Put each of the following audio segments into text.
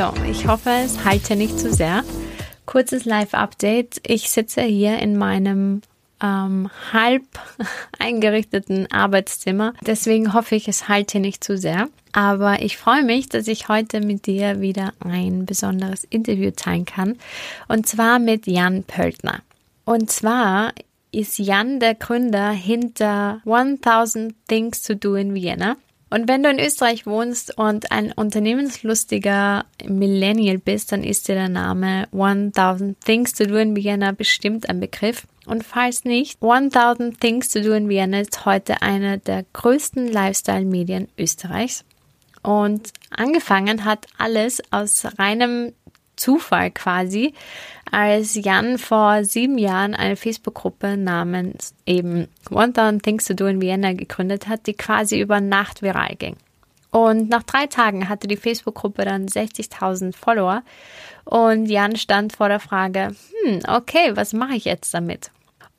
So, ich hoffe, es halte nicht zu sehr. Kurzes Live-Update. Ich sitze hier in meinem ähm, halb eingerichteten Arbeitszimmer. Deswegen hoffe ich, es halte nicht zu sehr. Aber ich freue mich, dass ich heute mit dir wieder ein besonderes Interview teilen kann. Und zwar mit Jan Pöltner. Und zwar ist Jan der Gründer hinter 1000 Things to Do in Vienna. Und wenn du in Österreich wohnst und ein unternehmenslustiger Millennial bist, dann ist dir der Name 1000 Things to Do in Vienna bestimmt ein Begriff. Und falls nicht, 1000 Things to Do in Vienna ist heute eine der größten Lifestyle-Medien Österreichs. Und angefangen hat alles aus reinem Zufall quasi, als Jan vor sieben Jahren eine Facebook-Gruppe namens eben 1000 Things to Do in Vienna gegründet hat, die quasi über Nacht viral ging. Und nach drei Tagen hatte die Facebook-Gruppe dann 60.000 Follower und Jan stand vor der Frage, hm, okay, was mache ich jetzt damit?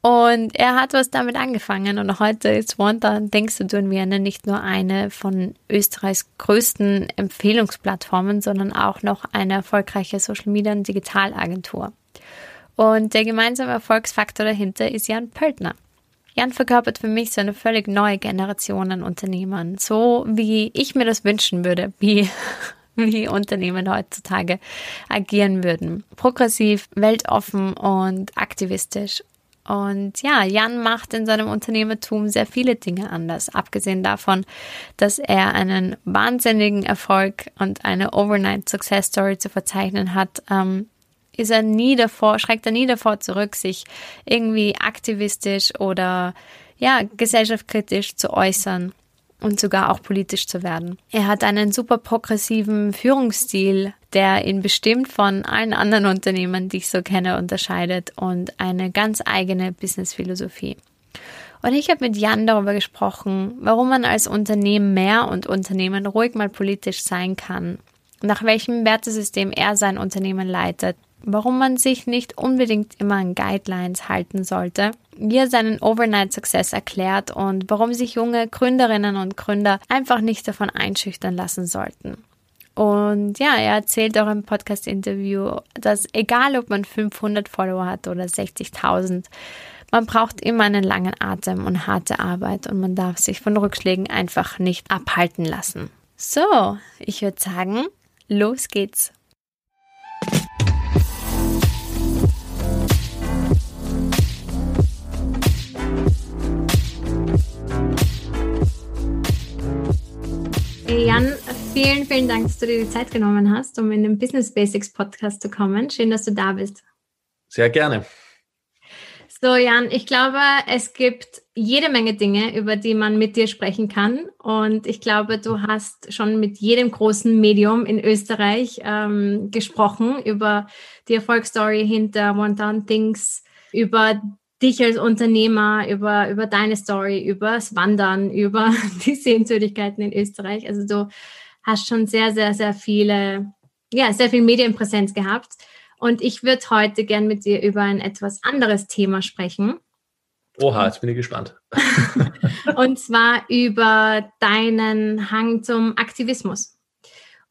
Und er hat was damit angefangen und heute ist Wanda Denkst du in Vienna nicht nur eine von Österreichs größten Empfehlungsplattformen, sondern auch noch eine erfolgreiche Social Media und Digitalagentur. Und der gemeinsame Erfolgsfaktor dahinter ist Jan Pöltner. Jan verkörpert für mich so eine völlig neue Generation an Unternehmern, so wie ich mir das wünschen würde, wie wie Unternehmen heutzutage agieren würden. Progressiv, weltoffen und aktivistisch. Und ja, Jan macht in seinem Unternehmertum sehr viele Dinge anders. Abgesehen davon, dass er einen wahnsinnigen Erfolg und eine Overnight Success Story zu verzeichnen hat, ähm, ist er nie davor, schreckt er nie davor zurück, sich irgendwie aktivistisch oder ja, gesellschaftskritisch zu äußern und sogar auch politisch zu werden. Er hat einen super progressiven Führungsstil, der ihn bestimmt von allen anderen Unternehmen, die ich so kenne, unterscheidet und eine ganz eigene Businessphilosophie. Und ich habe mit Jan darüber gesprochen, warum man als Unternehmen mehr und Unternehmen ruhig mal politisch sein kann, nach welchem Wertesystem er sein Unternehmen leitet warum man sich nicht unbedingt immer an Guidelines halten sollte, wie er seinen Overnight Success erklärt und warum sich junge Gründerinnen und Gründer einfach nicht davon einschüchtern lassen sollten. Und ja, er erzählt auch im Podcast-Interview, dass egal ob man 500 Follower hat oder 60.000, man braucht immer einen langen Atem und harte Arbeit und man darf sich von Rückschlägen einfach nicht abhalten lassen. So, ich würde sagen, los geht's. Jan, vielen, vielen Dank, dass du dir die Zeit genommen hast, um in den Business Basics Podcast zu kommen. Schön, dass du da bist. Sehr gerne. So, Jan, ich glaube, es gibt jede Menge Dinge, über die man mit dir sprechen kann. Und ich glaube, du hast schon mit jedem großen Medium in Österreich ähm, gesprochen über die Erfolgsstory hinter One Down Things, über dich als Unternehmer, über, über deine Story, übers Wandern, über die Sehenswürdigkeiten in Österreich. Also du hast schon sehr, sehr, sehr viele, ja, sehr viel Medienpräsenz gehabt. Und ich würde heute gern mit dir über ein etwas anderes Thema sprechen. Oha, jetzt bin ich gespannt. und zwar über deinen Hang zum Aktivismus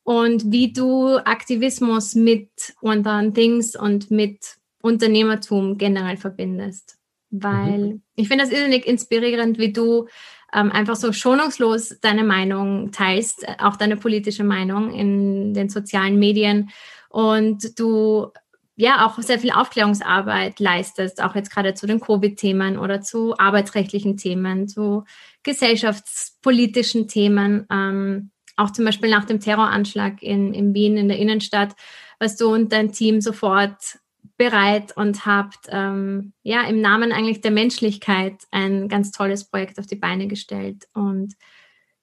und wie du Aktivismus mit One Things und mit Unternehmertum generell verbindest weil mhm. ich finde das irrsinnig inspirierend, wie du ähm, einfach so schonungslos deine Meinung teilst, äh, auch deine politische Meinung in den sozialen Medien und du ja auch sehr viel Aufklärungsarbeit leistest, auch jetzt gerade zu den Covid-Themen oder zu arbeitsrechtlichen Themen, zu gesellschaftspolitischen Themen, ähm, auch zum Beispiel nach dem Terroranschlag in, in Wien in der Innenstadt, was du und dein Team sofort bereit und habt ähm, ja im Namen eigentlich der Menschlichkeit ein ganz tolles Projekt auf die Beine gestellt. Und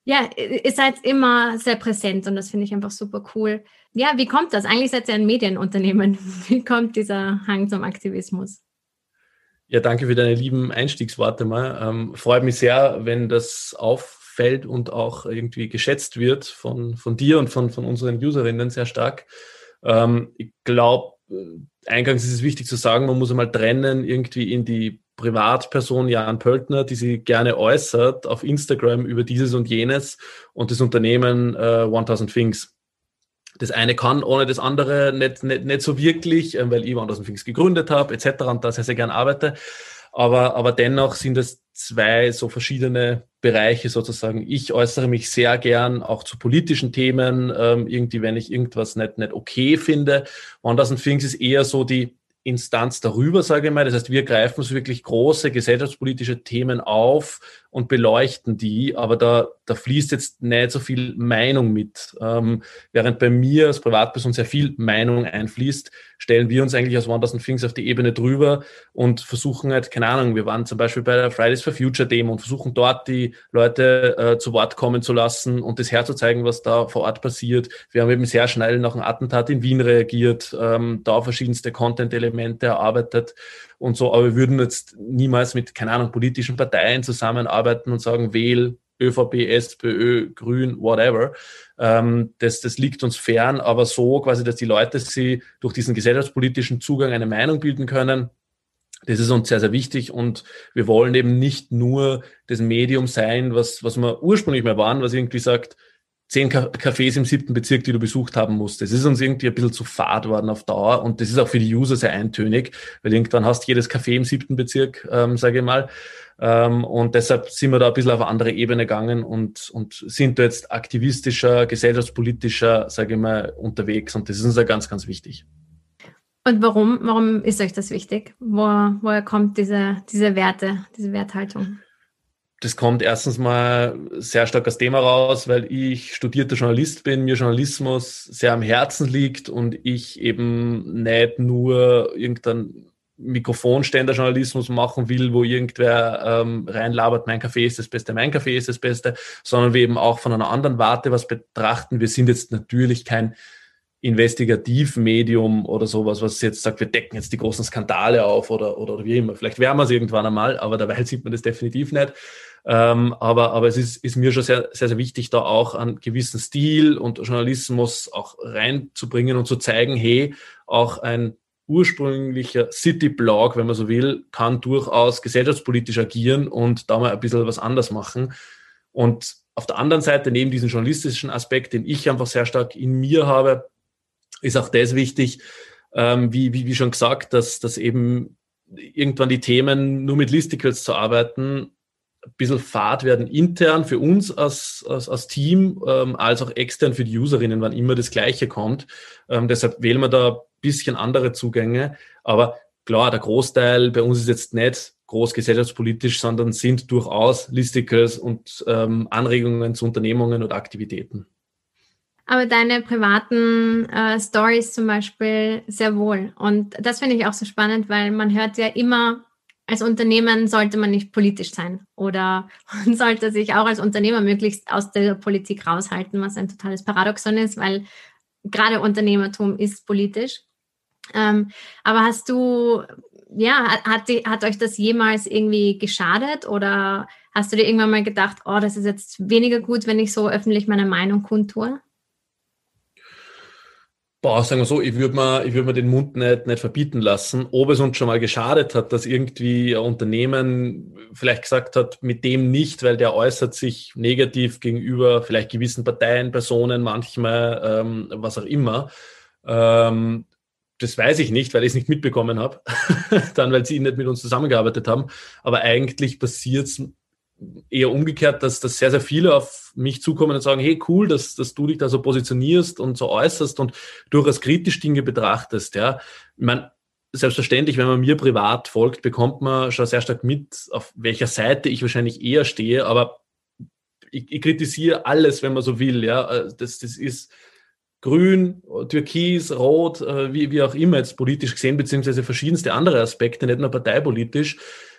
Ja, ihr seid immer sehr präsent und das finde ich einfach super cool. Ja, wie kommt das? Eigentlich seid ihr ein Medienunternehmen. Wie kommt dieser Hang zum Aktivismus? Ja, danke für deine lieben Einstiegsworte mal. Ähm, freut mich sehr, wenn das auffällt und auch irgendwie geschätzt wird von, von dir und von, von unseren Userinnen sehr stark. Ähm, ich glaube, äh, eingangs ist es wichtig zu sagen, man muss einmal trennen irgendwie in die Privatperson Jan Pöltner, die sie gerne äußert auf Instagram über dieses und jenes und das Unternehmen äh, 1000 Things. Das eine kann ohne das andere nicht, nicht, nicht so wirklich, äh, weil ich 1000 Things gegründet habe, etc. und da sehr, sehr gerne arbeite. Aber, aber dennoch sind es zwei so verschiedene Bereiche sozusagen. Ich äußere mich sehr gern auch zu politischen Themen, ähm, irgendwie, wenn ich irgendwas nicht, nicht okay finde. 1000 Things ist eher so die Instanz darüber, sage ich mal. Das heißt, wir greifen so wirklich große gesellschaftspolitische Themen auf und beleuchten die, aber da, da fließt jetzt nicht so viel Meinung mit. Ähm, während bei mir als Privatperson sehr viel Meinung einfließt, stellen wir uns eigentlich aus 1000 Things auf die Ebene drüber und versuchen halt, keine Ahnung, wir waren zum Beispiel bei der Fridays for Future Demo und versuchen dort die Leute äh, zu Wort kommen zu lassen und das herzuzeigen, was da vor Ort passiert. Wir haben eben sehr schnell nach einem Attentat in Wien reagiert, ähm, da verschiedenste Content-Elemente erarbeitet und so, aber wir würden jetzt niemals mit, keine Ahnung, politischen Parteien zusammenarbeiten und sagen, wähl ÖVP, SPÖ, Grün, whatever. Ähm, das, das liegt uns fern, aber so quasi, dass die Leute sie durch diesen gesellschaftspolitischen Zugang eine Meinung bilden können, das ist uns sehr, sehr wichtig und wir wollen eben nicht nur das Medium sein, was, was wir ursprünglich mal waren, was irgendwie sagt, zehn Cafés im siebten Bezirk, die du besucht haben musst. Das ist uns irgendwie ein bisschen zu fad worden auf Dauer und das ist auch für die User sehr eintönig, weil irgendwann hast du jedes Café im siebten Bezirk, ähm, sage ich mal. Ähm, und deshalb sind wir da ein bisschen auf eine andere Ebene gegangen und, und sind da jetzt aktivistischer, gesellschaftspolitischer, sage ich mal, unterwegs und das ist uns ja ganz, ganz wichtig. Und warum, warum ist euch das wichtig? Wo, woher kommt diese, diese Werte, diese Werthaltung? Das kommt erstens mal sehr stark als Thema raus, weil ich studierter Journalist bin, mir Journalismus sehr am Herzen liegt und ich eben nicht nur irgendein Mikrofonständer-Journalismus machen will, wo irgendwer ähm, reinlabert, mein Kaffee ist das Beste, mein Kaffee ist das Beste, sondern wir eben auch von einer anderen Warte was betrachten. Wir sind jetzt natürlich kein Investigativmedium oder sowas, was jetzt sagt, wir decken jetzt die großen Skandale auf oder, oder wie immer. Vielleicht werden wir es irgendwann einmal, aber dabei sieht man das definitiv nicht. Ähm, aber, aber es ist, ist mir schon sehr, sehr, sehr wichtig, da auch einen gewissen Stil und Journalismus auch reinzubringen und zu zeigen, hey, auch ein ursprünglicher City-Blog, wenn man so will, kann durchaus gesellschaftspolitisch agieren und da mal ein bisschen was anders machen. Und auf der anderen Seite, neben diesem journalistischen Aspekt, den ich einfach sehr stark in mir habe, ist auch das wichtig, ähm, wie, wie, wie schon gesagt, dass, dass eben irgendwann die Themen nur mit Listicles zu arbeiten ein bisschen fad werden intern für uns als, als, als Team, ähm, als auch extern für die Userinnen, wann immer das Gleiche kommt. Ähm, deshalb wählen wir da ein bisschen andere Zugänge. Aber klar, der Großteil bei uns ist jetzt nicht groß gesellschaftspolitisch, sondern sind durchaus Listicles und ähm, Anregungen zu Unternehmungen und Aktivitäten. Aber deine privaten äh, Stories zum Beispiel sehr wohl. Und das finde ich auch so spannend, weil man hört ja immer als Unternehmen sollte man nicht politisch sein oder man sollte sich auch als Unternehmer möglichst aus der Politik raushalten, was ein totales Paradoxon ist, weil gerade Unternehmertum ist politisch. Ähm, aber hast du, ja, hat, hat euch das jemals irgendwie geschadet oder hast du dir irgendwann mal gedacht, oh, das ist jetzt weniger gut, wenn ich so öffentlich meine Meinung kundtue? Boah, sagen wir so, ich würde mir, ich würd mir den Mund nicht, nicht verbieten lassen. Ob es uns schon mal geschadet hat, dass irgendwie ein Unternehmen vielleicht gesagt hat, mit dem nicht, weil der äußert sich negativ gegenüber vielleicht gewissen Parteien, Personen, manchmal, ähm, was auch immer. Ähm, das weiß ich nicht, weil ich es nicht mitbekommen habe. Dann, weil sie nicht mit uns zusammengearbeitet haben. Aber eigentlich passiert es eher umgekehrt, dass, dass sehr, sehr viele auf mich zukommen und sagen, hey, cool, dass, dass du dich da so positionierst und so äußerst und durchaus kritisch Dinge betrachtest. Ja. Ich meine, selbstverständlich, wenn man mir privat folgt, bekommt man schon sehr stark mit, auf welcher Seite ich wahrscheinlich eher stehe, aber ich, ich kritisiere alles, wenn man so will. Ja. Das, das ist grün, türkis, rot, äh, wie, wie auch immer jetzt politisch gesehen, beziehungsweise verschiedenste andere Aspekte, nicht nur parteipolitisch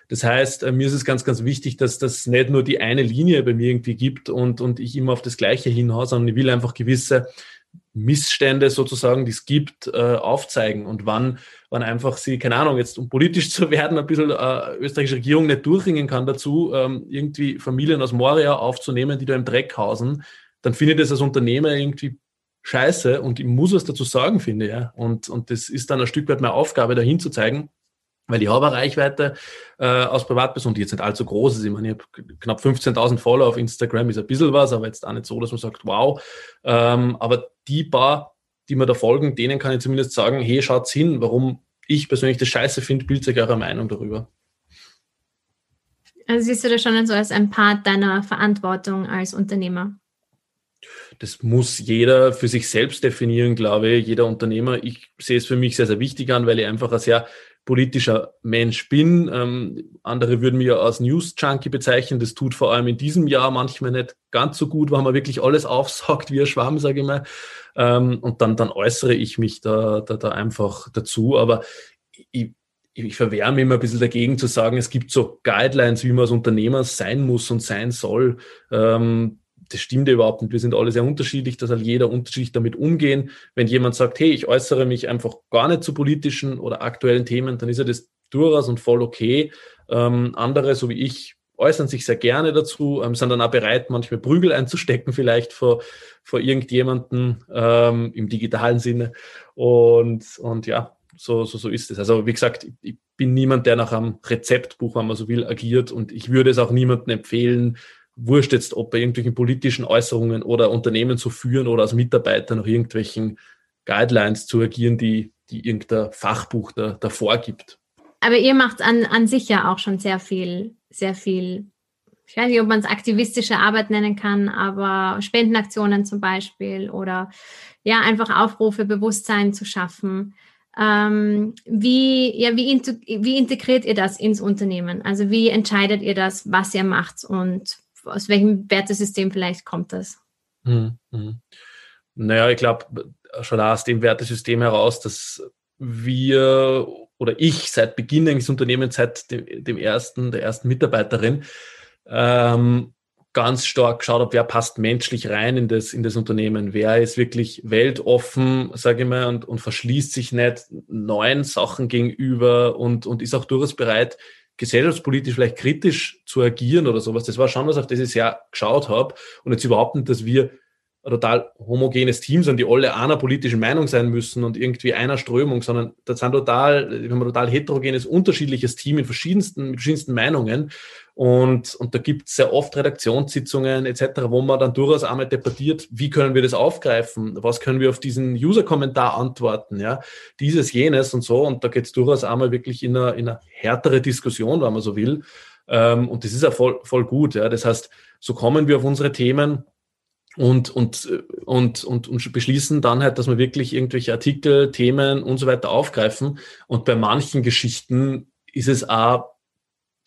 Das heißt, äh, mir ist es ganz, ganz wichtig, dass das nicht nur die eine Linie bei mir irgendwie gibt und, und ich immer auf das Gleiche hinhaue, sondern ich will einfach gewisse Missstände sozusagen, die es gibt, äh, aufzeigen und wann, wann einfach sie, keine Ahnung, jetzt um politisch zu werden, ein bisschen äh, österreichische Regierung nicht durchringen kann dazu, ähm, irgendwie Familien aus Moria aufzunehmen, die da im Dreck hausen, dann finde ich das als Unternehmer irgendwie scheiße und ich muss was dazu sagen, finde ich. Ja. Und, und das ist dann ein Stück weit meine Aufgabe, dahin zu zeigen, weil ich habe eine Reichweite äh, als Privatperson, die jetzt nicht allzu groß ist. Ich meine, ich habe knapp 15.000 Follower auf Instagram, ist ein bisschen was, aber jetzt auch nicht so, dass man sagt, wow. Ähm, aber die paar, die mir da folgen, denen kann ich zumindest sagen, hey, schaut's hin, warum ich persönlich das scheiße finde, bildet eure Meinung darüber. Also siehst du das schon so als ein Part deiner Verantwortung als Unternehmer? das muss jeder für sich selbst definieren, glaube ich, jeder Unternehmer. Ich sehe es für mich sehr, sehr wichtig an, weil ich einfach ein sehr politischer Mensch bin. Ähm, andere würden mich ja als News-Junkie bezeichnen. Das tut vor allem in diesem Jahr manchmal nicht ganz so gut, weil man wirklich alles aufsagt wie ein Schwamm, sage ich mal. Ähm, und dann, dann äußere ich mich da, da, da einfach dazu. Aber ich, ich verwehre mich immer ein bisschen dagegen zu sagen, es gibt so Guidelines, wie man als Unternehmer sein muss und sein soll. Ähm, das stimmt ja überhaupt nicht. Wir sind alle sehr unterschiedlich, da soll jeder unterschiedlich damit umgehen. Wenn jemand sagt, hey, ich äußere mich einfach gar nicht zu politischen oder aktuellen Themen, dann ist ja das durchaus und voll okay. Ähm, andere, so wie ich, äußern sich sehr gerne dazu, ähm, sind dann auch bereit, manchmal Prügel einzustecken, vielleicht vor, vor irgendjemanden ähm, im digitalen Sinne. Und, und ja, so, so, so ist es. Also wie gesagt, ich bin niemand, der nach einem Rezeptbuch, wenn man so will, agiert und ich würde es auch niemandem empfehlen, wurscht jetzt, ob bei irgendwelchen politischen Äußerungen oder Unternehmen zu führen oder als Mitarbeiter nach irgendwelchen Guidelines zu agieren, die, die irgendein Fachbuch da, da vorgibt. Aber ihr macht an, an sich ja auch schon sehr viel, sehr viel, ich weiß nicht, ob man es aktivistische Arbeit nennen kann, aber Spendenaktionen zum Beispiel oder ja, einfach Aufrufe, Bewusstsein zu schaffen. Ähm, wie, ja, wie, wie integriert ihr das ins Unternehmen? Also wie entscheidet ihr das, was ihr macht und aus welchem Wertesystem vielleicht kommt das? Mhm. Naja, ich glaube, schon aus dem Wertesystem heraus, dass wir oder ich seit Beginn des Unternehmens, seit dem, dem, ersten, der ersten Mitarbeiterin, ähm, ganz stark geschaut habe, wer passt menschlich rein in das, in das Unternehmen, wer ist wirklich weltoffen, sage ich mal, und, und verschließt sich nicht neuen Sachen gegenüber und, und ist auch durchaus bereit, gesellschaftspolitisch vielleicht kritisch zu agieren oder sowas. Das war schon was, auf das ich sehr geschaut habe. Und jetzt überhaupt nicht, dass wir total homogenes Team sind, die alle einer politischen Meinung sein müssen und irgendwie einer Strömung, sondern das sind total, wir haben ein total heterogenes, unterschiedliches Team in verschiedensten, mit verschiedensten Meinungen. Und, und da gibt es sehr oft Redaktionssitzungen etc., wo man dann durchaus einmal debattiert, wie können wir das aufgreifen, was können wir auf diesen User-Kommentar antworten, ja, dieses, jenes und so. Und da geht es durchaus einmal wirklich in eine, in eine härtere Diskussion, wenn man so will. Ähm, und das ist ja voll, voll gut. Ja. Das heißt, so kommen wir auf unsere Themen und, und, und, und, und beschließen dann halt, dass wir wirklich irgendwelche Artikel, Themen und so weiter aufgreifen. Und bei manchen Geschichten ist es auch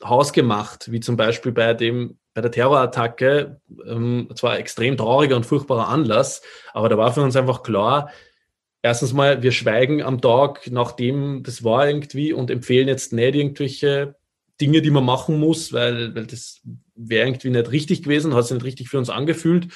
hausgemacht, wie zum Beispiel bei dem bei der Terrorattacke, ähm, zwar extrem trauriger und furchtbarer Anlass, aber da war für uns einfach klar, erstens mal, wir schweigen am Tag, nachdem das war irgendwie und empfehlen jetzt nicht irgendwelche Dinge, die man machen muss, weil, weil das wäre irgendwie nicht richtig gewesen, hat sich nicht richtig für uns angefühlt.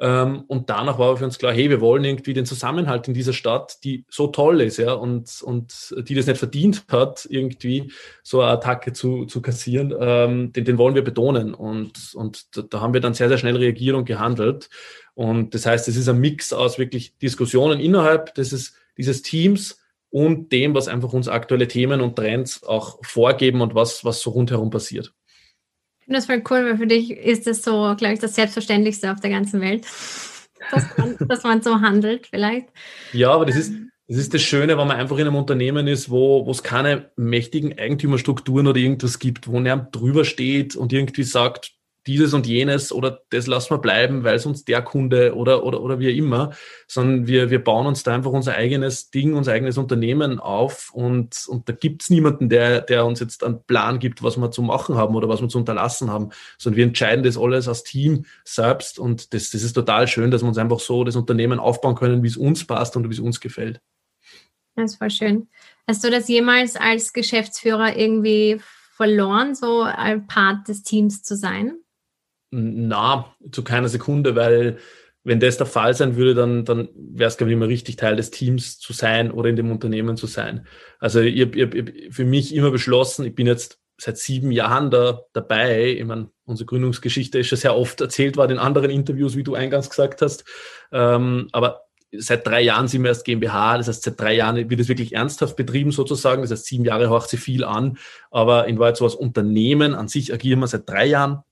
Ähm, und danach war für uns klar, hey, wir wollen irgendwie den Zusammenhalt in dieser Stadt, die so toll ist, ja, und, und die das nicht verdient hat, irgendwie so eine Attacke zu, zu kassieren, ähm, den, den wollen wir betonen. Und, und da, haben wir dann sehr, sehr schnell reagiert und gehandelt. Und das heißt, es ist ein Mix aus wirklich Diskussionen innerhalb dieses, dieses Teams und dem, was einfach uns aktuelle Themen und Trends auch vorgeben und was, was so rundherum passiert finde das voll cool, weil für dich ist das so, glaube ich, das Selbstverständlichste auf der ganzen Welt, dass man, dass man so handelt vielleicht. Ja, aber das ist, das ist das Schöne, wenn man einfach in einem Unternehmen ist, wo, es keine mächtigen Eigentümerstrukturen oder irgendwas gibt, wo er drüber steht und irgendwie sagt, dieses und jenes oder das lassen wir bleiben, weil es uns der Kunde oder, oder, oder wie immer, sondern wir, wir bauen uns da einfach unser eigenes Ding, unser eigenes Unternehmen auf und, und da gibt's niemanden, der, der uns jetzt einen Plan gibt, was wir zu machen haben oder was wir zu unterlassen haben, sondern wir entscheiden das alles als Team selbst und das, das ist total schön, dass wir uns einfach so das Unternehmen aufbauen können, wie es uns passt und wie es uns gefällt. Das ist voll schön. Hast du das jemals als Geschäftsführer irgendwie verloren, so ein Part des Teams zu sein? Na, zu keiner Sekunde, weil wenn das der Fall sein würde, dann, dann wäre es, glaube ich, immer richtig, Teil des Teams zu sein oder in dem Unternehmen zu sein. Also ich habe hab für mich immer beschlossen, ich bin jetzt seit sieben Jahren da dabei. Ich meine, unsere Gründungsgeschichte ist schon sehr oft erzählt worden in anderen Interviews, wie du eingangs gesagt hast. Ähm, aber seit drei Jahren sind wir erst GmbH, das heißt, seit drei Jahren wird es wirklich ernsthaft betrieben sozusagen. Das heißt, sieben Jahre horcht sie viel an, aber in Wahrheit so als Unternehmen an sich agieren wir seit drei Jahren.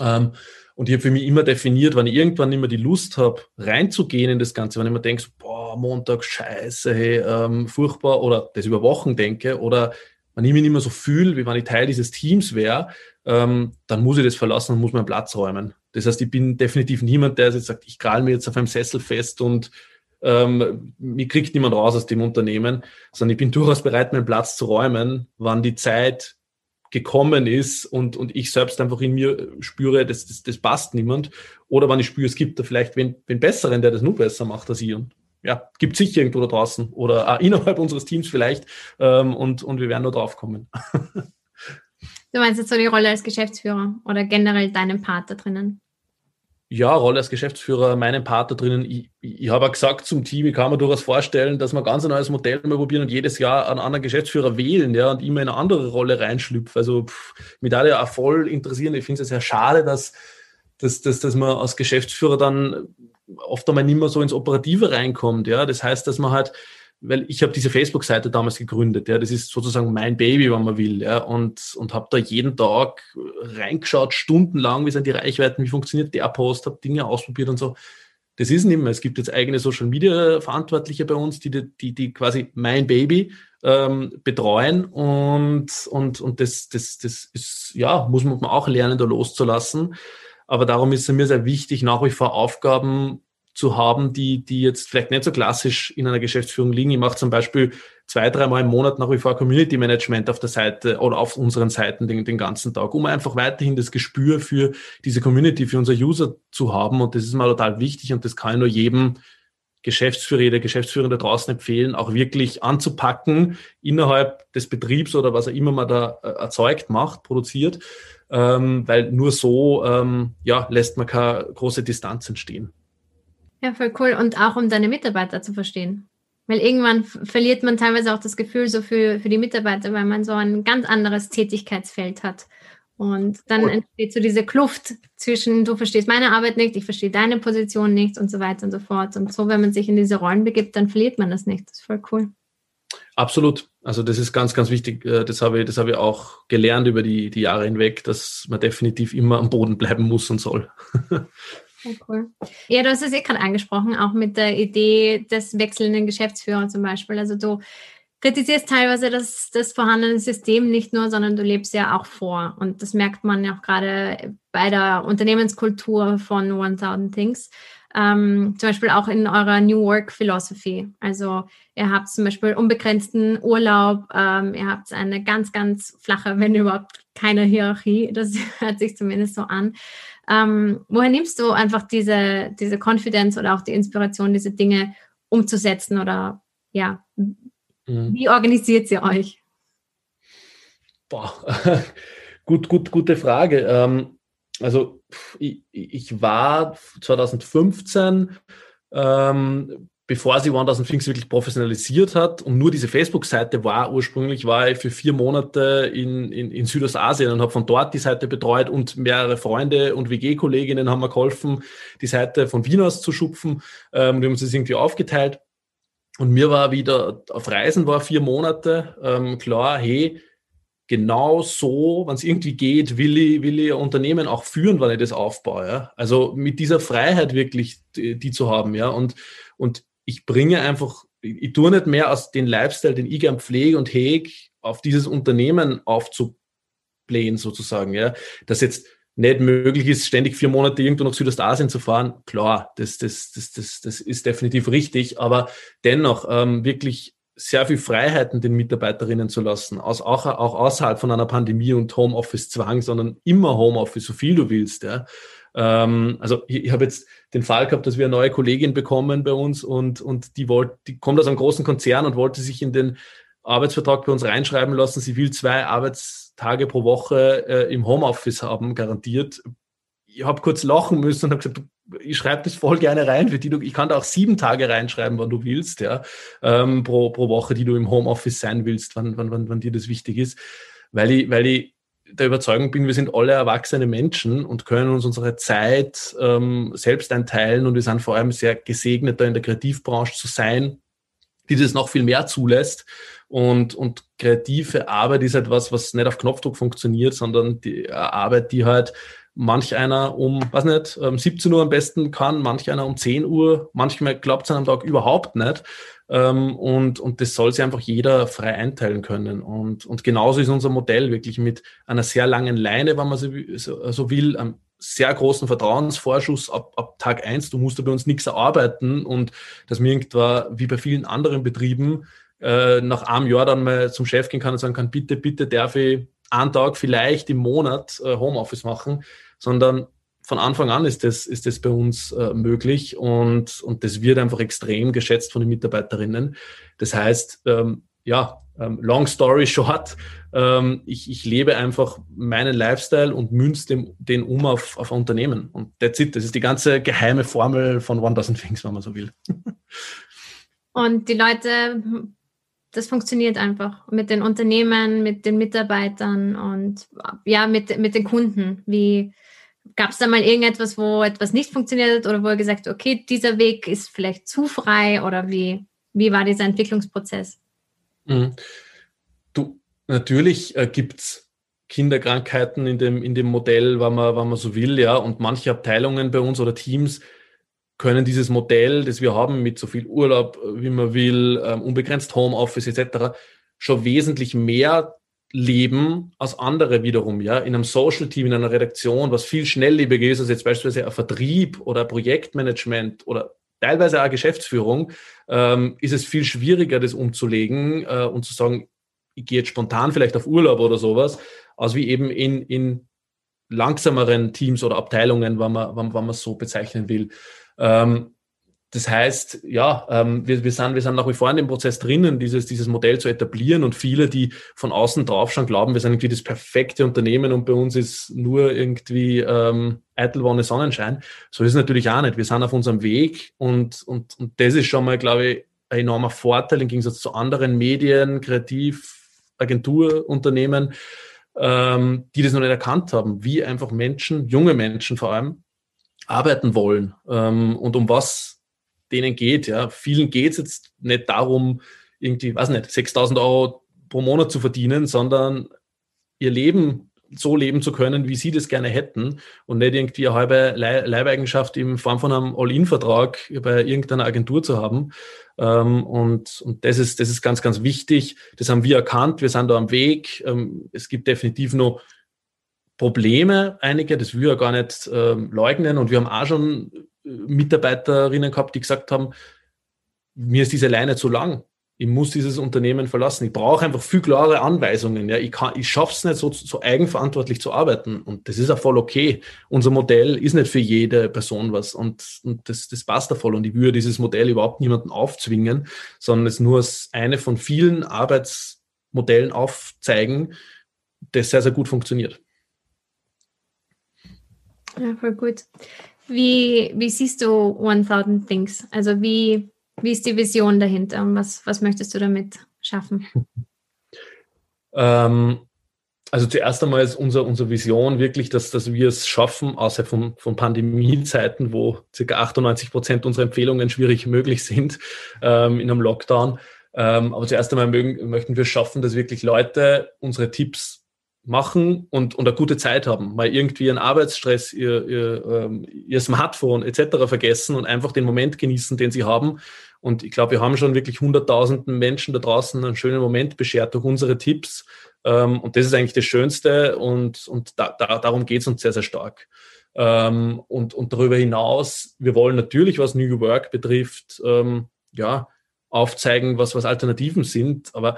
Ähm, und ich habe für mich immer definiert, wenn ich irgendwann immer die Lust habe, reinzugehen in das Ganze, wenn ich mir denke, boah, Montag, scheiße, hey, ähm, furchtbar, oder das über Wochen denke, oder wenn ich mich nicht mehr so fühle, wie wenn ich Teil dieses Teams wäre, ähm, dann muss ich das verlassen und muss meinen Platz räumen. Das heißt, ich bin definitiv niemand, der jetzt sagt, ich krall mir jetzt auf einem Sessel fest und ähm, mir kriegt niemand raus aus dem Unternehmen, sondern ich bin durchaus bereit, meinen Platz zu räumen, wann die Zeit gekommen ist und, und ich selbst einfach in mir spüre, das, das, das passt niemand. Oder wann ich spüre, es gibt da vielleicht wen, wen Besseren, der das nur besser macht als ich. Und ja, gibt sicher irgendwo da draußen oder innerhalb unseres Teams vielleicht ähm, und, und wir werden nur drauf kommen. du meinst jetzt so die Rolle als Geschäftsführer oder generell deinen Part da drinnen? Ja, Rolle als Geschäftsführer, meinen Part da drinnen. Ich, ich habe auch gesagt zum Team, ich kann mir durchaus vorstellen, dass wir ganz ein neues Modell mal probieren und jedes Jahr einen anderen Geschäftsführer wählen ja, und immer in eine andere Rolle reinschlüpfen. Also pff, mich da ja auch voll interessieren. Ich finde es ja sehr schade, dass, dass, dass, dass man als Geschäftsführer dann oft einmal nicht mehr so ins Operative reinkommt. Ja, das heißt, dass man halt, weil ich habe diese Facebook-Seite damals gegründet. Ja, das ist sozusagen mein Baby, wenn man will. Ja, und und habe da jeden Tag reingeschaut, stundenlang, wie sind die Reichweiten, wie funktioniert der Post, habe Dinge ausprobiert und so. Das ist nicht mehr. Es gibt jetzt eigene Social Media Verantwortliche bei uns, die, die, die quasi mein Baby ähm, betreuen und, und, und das, das, das ist, ja, muss man auch lernen, da loszulassen. Aber darum ist es mir sehr wichtig, nach wie vor Aufgaben zu haben, die, die jetzt vielleicht nicht so klassisch in einer Geschäftsführung liegen. Ich mache zum Beispiel zwei, dreimal im Monat nach wie vor Community Management auf der Seite oder auf unseren Seiten den, den ganzen Tag, um einfach weiterhin das Gespür für diese Community, für unsere User zu haben. Und das ist mal total wichtig und das kann ich nur jedem Geschäftsführer, jeder Geschäftsführer draußen empfehlen, auch wirklich anzupacken innerhalb des Betriebs oder was er immer mal da äh, erzeugt, macht, produziert ähm, weil nur so ähm, ja, lässt man keine große Distanz entstehen. Ja, voll cool. Und auch um deine Mitarbeiter zu verstehen. Weil irgendwann verliert man teilweise auch das Gefühl so für, für die Mitarbeiter, weil man so ein ganz anderes Tätigkeitsfeld hat. Und dann cool. entsteht so diese Kluft zwischen, du verstehst meine Arbeit nicht, ich verstehe deine Position nicht und so weiter und so fort. Und so, wenn man sich in diese Rollen begibt, dann verliert man das nicht. Das ist voll cool. Absolut. Also das ist ganz, ganz wichtig. Äh, das habe ich, das habe ich auch gelernt über die, die Jahre hinweg, dass man definitiv immer am Boden bleiben muss und soll. Cool. Ja, du hast es eh gerade angesprochen, auch mit der Idee des wechselnden Geschäftsführers zum Beispiel. Also du kritisierst teilweise das, das vorhandene System nicht nur, sondern du lebst ja auch vor. Und das merkt man ja auch gerade bei der Unternehmenskultur von 1000 Things ähm, zum Beispiel auch in eurer New Work Philosophy. Also ihr habt zum Beispiel unbegrenzten Urlaub, ähm, ihr habt eine ganz, ganz flache, wenn überhaupt keine Hierarchie, das hört sich zumindest so an. Ähm, woher nimmst du einfach diese, diese Confidence oder auch die Inspiration, diese Dinge umzusetzen oder ja, mhm. wie organisiert ihr euch? Boah, gut, gut, gute Frage. Also ich, ich war 2015, ähm, bevor sie 1000 Things wirklich professionalisiert hat und nur diese Facebook-Seite war, ursprünglich war ich für vier Monate in, in, in Südostasien und habe von dort die Seite betreut und mehrere Freunde und WG-Kolleginnen haben mir geholfen, die Seite von Wien aus zu schupfen. Ähm, wir haben uns das irgendwie aufgeteilt. Und mir war wieder auf Reisen war vier Monate ähm, klar, hey, genau so, wenn es irgendwie geht, will ich, will ich Unternehmen auch führen, wenn ich das aufbaue. Ja? Also mit dieser Freiheit wirklich die, die, zu haben, ja. Und, und ich bringe einfach, ich, ich tue nicht mehr aus den Lifestyle, den ich gern pflege und hege, auf dieses Unternehmen aufzublähen, sozusagen, ja. Dass jetzt nicht möglich ist, ständig vier Monate irgendwo nach Südostasien zu fahren, klar, das, das, das, das, das ist definitiv richtig, aber dennoch ähm, wirklich sehr viel Freiheiten den Mitarbeiterinnen zu lassen, aus, auch, auch außerhalb von einer Pandemie und Homeoffice-Zwang, sondern immer Homeoffice, so viel du willst. Ja. Ähm, also ich, ich habe jetzt den Fall gehabt, dass wir eine neue Kollegin bekommen bei uns und, und die, wollte, die kommt aus einem großen Konzern und wollte sich in den Arbeitsvertrag bei uns reinschreiben lassen, sie will zwei Arbeits Tage pro Woche äh, im Homeoffice haben, garantiert. Ich habe kurz lachen müssen und habe gesagt, ich schreibe das voll gerne rein, für die du, ich kann da auch sieben Tage reinschreiben, wann du willst, ja, ähm, pro, pro Woche, die du im Homeoffice sein willst, wann, wann, wann, wann dir das wichtig ist, weil ich, weil ich der Überzeugung bin, wir sind alle erwachsene Menschen und können uns unsere Zeit ähm, selbst einteilen und wir sind vor allem sehr gesegnet, da in der Kreativbranche zu sein, die das noch viel mehr zulässt. Und, und kreative Arbeit ist etwas, was nicht auf Knopfdruck funktioniert, sondern die Arbeit, die halt manch einer um, weiß nicht, 17 Uhr am besten kann, manch einer um 10 Uhr, manchmal klappt es einem Tag überhaupt nicht. Ähm, und, und das soll sich einfach jeder frei einteilen können. Und, und genauso ist unser Modell wirklich mit einer sehr langen Leine, wenn man so, so will, einem sehr großen Vertrauensvorschuss ab, ab Tag eins. Du musst da bei uns nichts erarbeiten und dass mir irgendwann, wie bei vielen anderen Betrieben, äh, nach einem Jahr dann mal zum Chef gehen kann und sagen kann, bitte, bitte darf ich einen Tag vielleicht im Monat äh, Homeoffice machen, sondern von Anfang an ist das, ist das bei uns äh, möglich und, und das wird einfach extrem geschätzt von den Mitarbeiterinnen. Das heißt, ähm, ja, ähm, long story short, ähm, ich, ich lebe einfach meinen Lifestyle und münze den, den um auf, auf Unternehmen. Und that's it. Das ist die ganze geheime Formel von 1000 Things, wenn man so will. Und die Leute, das funktioniert einfach mit den Unternehmen, mit den Mitarbeitern und ja, mit, mit den Kunden. Wie, Gab es da mal irgendetwas, wo etwas nicht funktioniert hat oder wo er gesagt okay, dieser Weg ist vielleicht zu frei oder wie, wie war dieser Entwicklungsprozess? Mhm. Du, natürlich äh, gibt es Kinderkrankheiten in dem, in dem Modell, wenn man, wenn man so will, ja, und manche Abteilungen bei uns oder Teams können dieses Modell, das wir haben mit so viel Urlaub, äh, wie man will, ähm, unbegrenzt Homeoffice etc., schon wesentlich mehr leben als andere wiederum, ja, in einem Social Team, in einer Redaktion, was viel schnelllebiger ist als jetzt beispielsweise ein Vertrieb oder Projektmanagement oder teilweise auch Geschäftsführung, ähm, ist es viel schwieriger, das umzulegen äh, und zu sagen, ich gehe jetzt spontan vielleicht auf Urlaub oder sowas, als wie eben in, in langsameren Teams oder Abteilungen, wenn man, wenn, wenn es so bezeichnen will. Ähm, das heißt, ja, ähm, wir, wir, sind, wir sind nach wie vor in dem Prozess drinnen, dieses, dieses Modell zu etablieren und viele, die von außen drauf schon glauben, wir sind irgendwie das perfekte Unternehmen und bei uns ist nur irgendwie ähm, Eitelwonne Sonnenschein. So ist es natürlich auch nicht. Wir sind auf unserem Weg und, und, und das ist schon mal, glaube ich, ein enormer Vorteil im Gegensatz zu anderen Medien, Kreativagenturunternehmen, ähm, die das noch nicht erkannt haben, wie einfach Menschen, junge Menschen vor allem, arbeiten wollen ähm, und um was denen geht. Ja. Vielen geht es jetzt nicht darum, irgendwie, weiß nicht, 6000 Euro pro Monat zu verdienen, sondern ihr Leben so leben zu können, wie sie das gerne hätten und nicht irgendwie eine halbe Leibeigenschaft in Form von einem All-In-Vertrag bei irgendeiner Agentur zu haben. Ähm, und, und das ist, das ist ganz, ganz wichtig. Das haben wir erkannt. Wir sind da am Weg. Ähm, es gibt definitiv noch Probleme, einige, das will ich ja gar nicht ähm, leugnen. Und wir haben auch schon Mitarbeiterinnen gehabt, die gesagt haben, mir ist diese Leine zu lang. Ich muss dieses Unternehmen verlassen. Ich brauche einfach viel klare Anweisungen. Ja, ich kann, ich schaffe es nicht so, so eigenverantwortlich zu arbeiten. Und das ist auch voll okay. Unser Modell ist nicht für jede Person was. Und, und das, das passt da voll. Und ich würde dieses Modell überhaupt niemandem aufzwingen, sondern es nur als eine von vielen Arbeitsmodellen aufzeigen, das sehr, sehr gut funktioniert. Ja, voll gut. Wie, wie siehst du 1000 Things? Also wie, wie ist die Vision dahinter und was, was möchtest du damit schaffen? Ähm, also zuerst einmal ist unser, unsere Vision wirklich, dass, dass wir es schaffen, außer von, von Pandemiezeiten, wo ca. 98 Prozent unserer Empfehlungen schwierig möglich sind ähm, in einem Lockdown. Ähm, aber zuerst einmal mögen, möchten wir schaffen, dass wirklich Leute unsere Tipps machen und, und eine gute Zeit haben, mal irgendwie ihren Arbeitsstress, ihr, ihr, ähm, ihr Smartphone etc. vergessen und einfach den Moment genießen, den sie haben. Und ich glaube, wir haben schon wirklich hunderttausenden Menschen da draußen einen schönen Moment beschert durch unsere Tipps. Ähm, und das ist eigentlich das Schönste und, und da, da, darum geht es uns sehr, sehr stark. Ähm, und, und darüber hinaus, wir wollen natürlich, was New Work betrifft, ähm, ja, aufzeigen, was, was Alternativen sind. Aber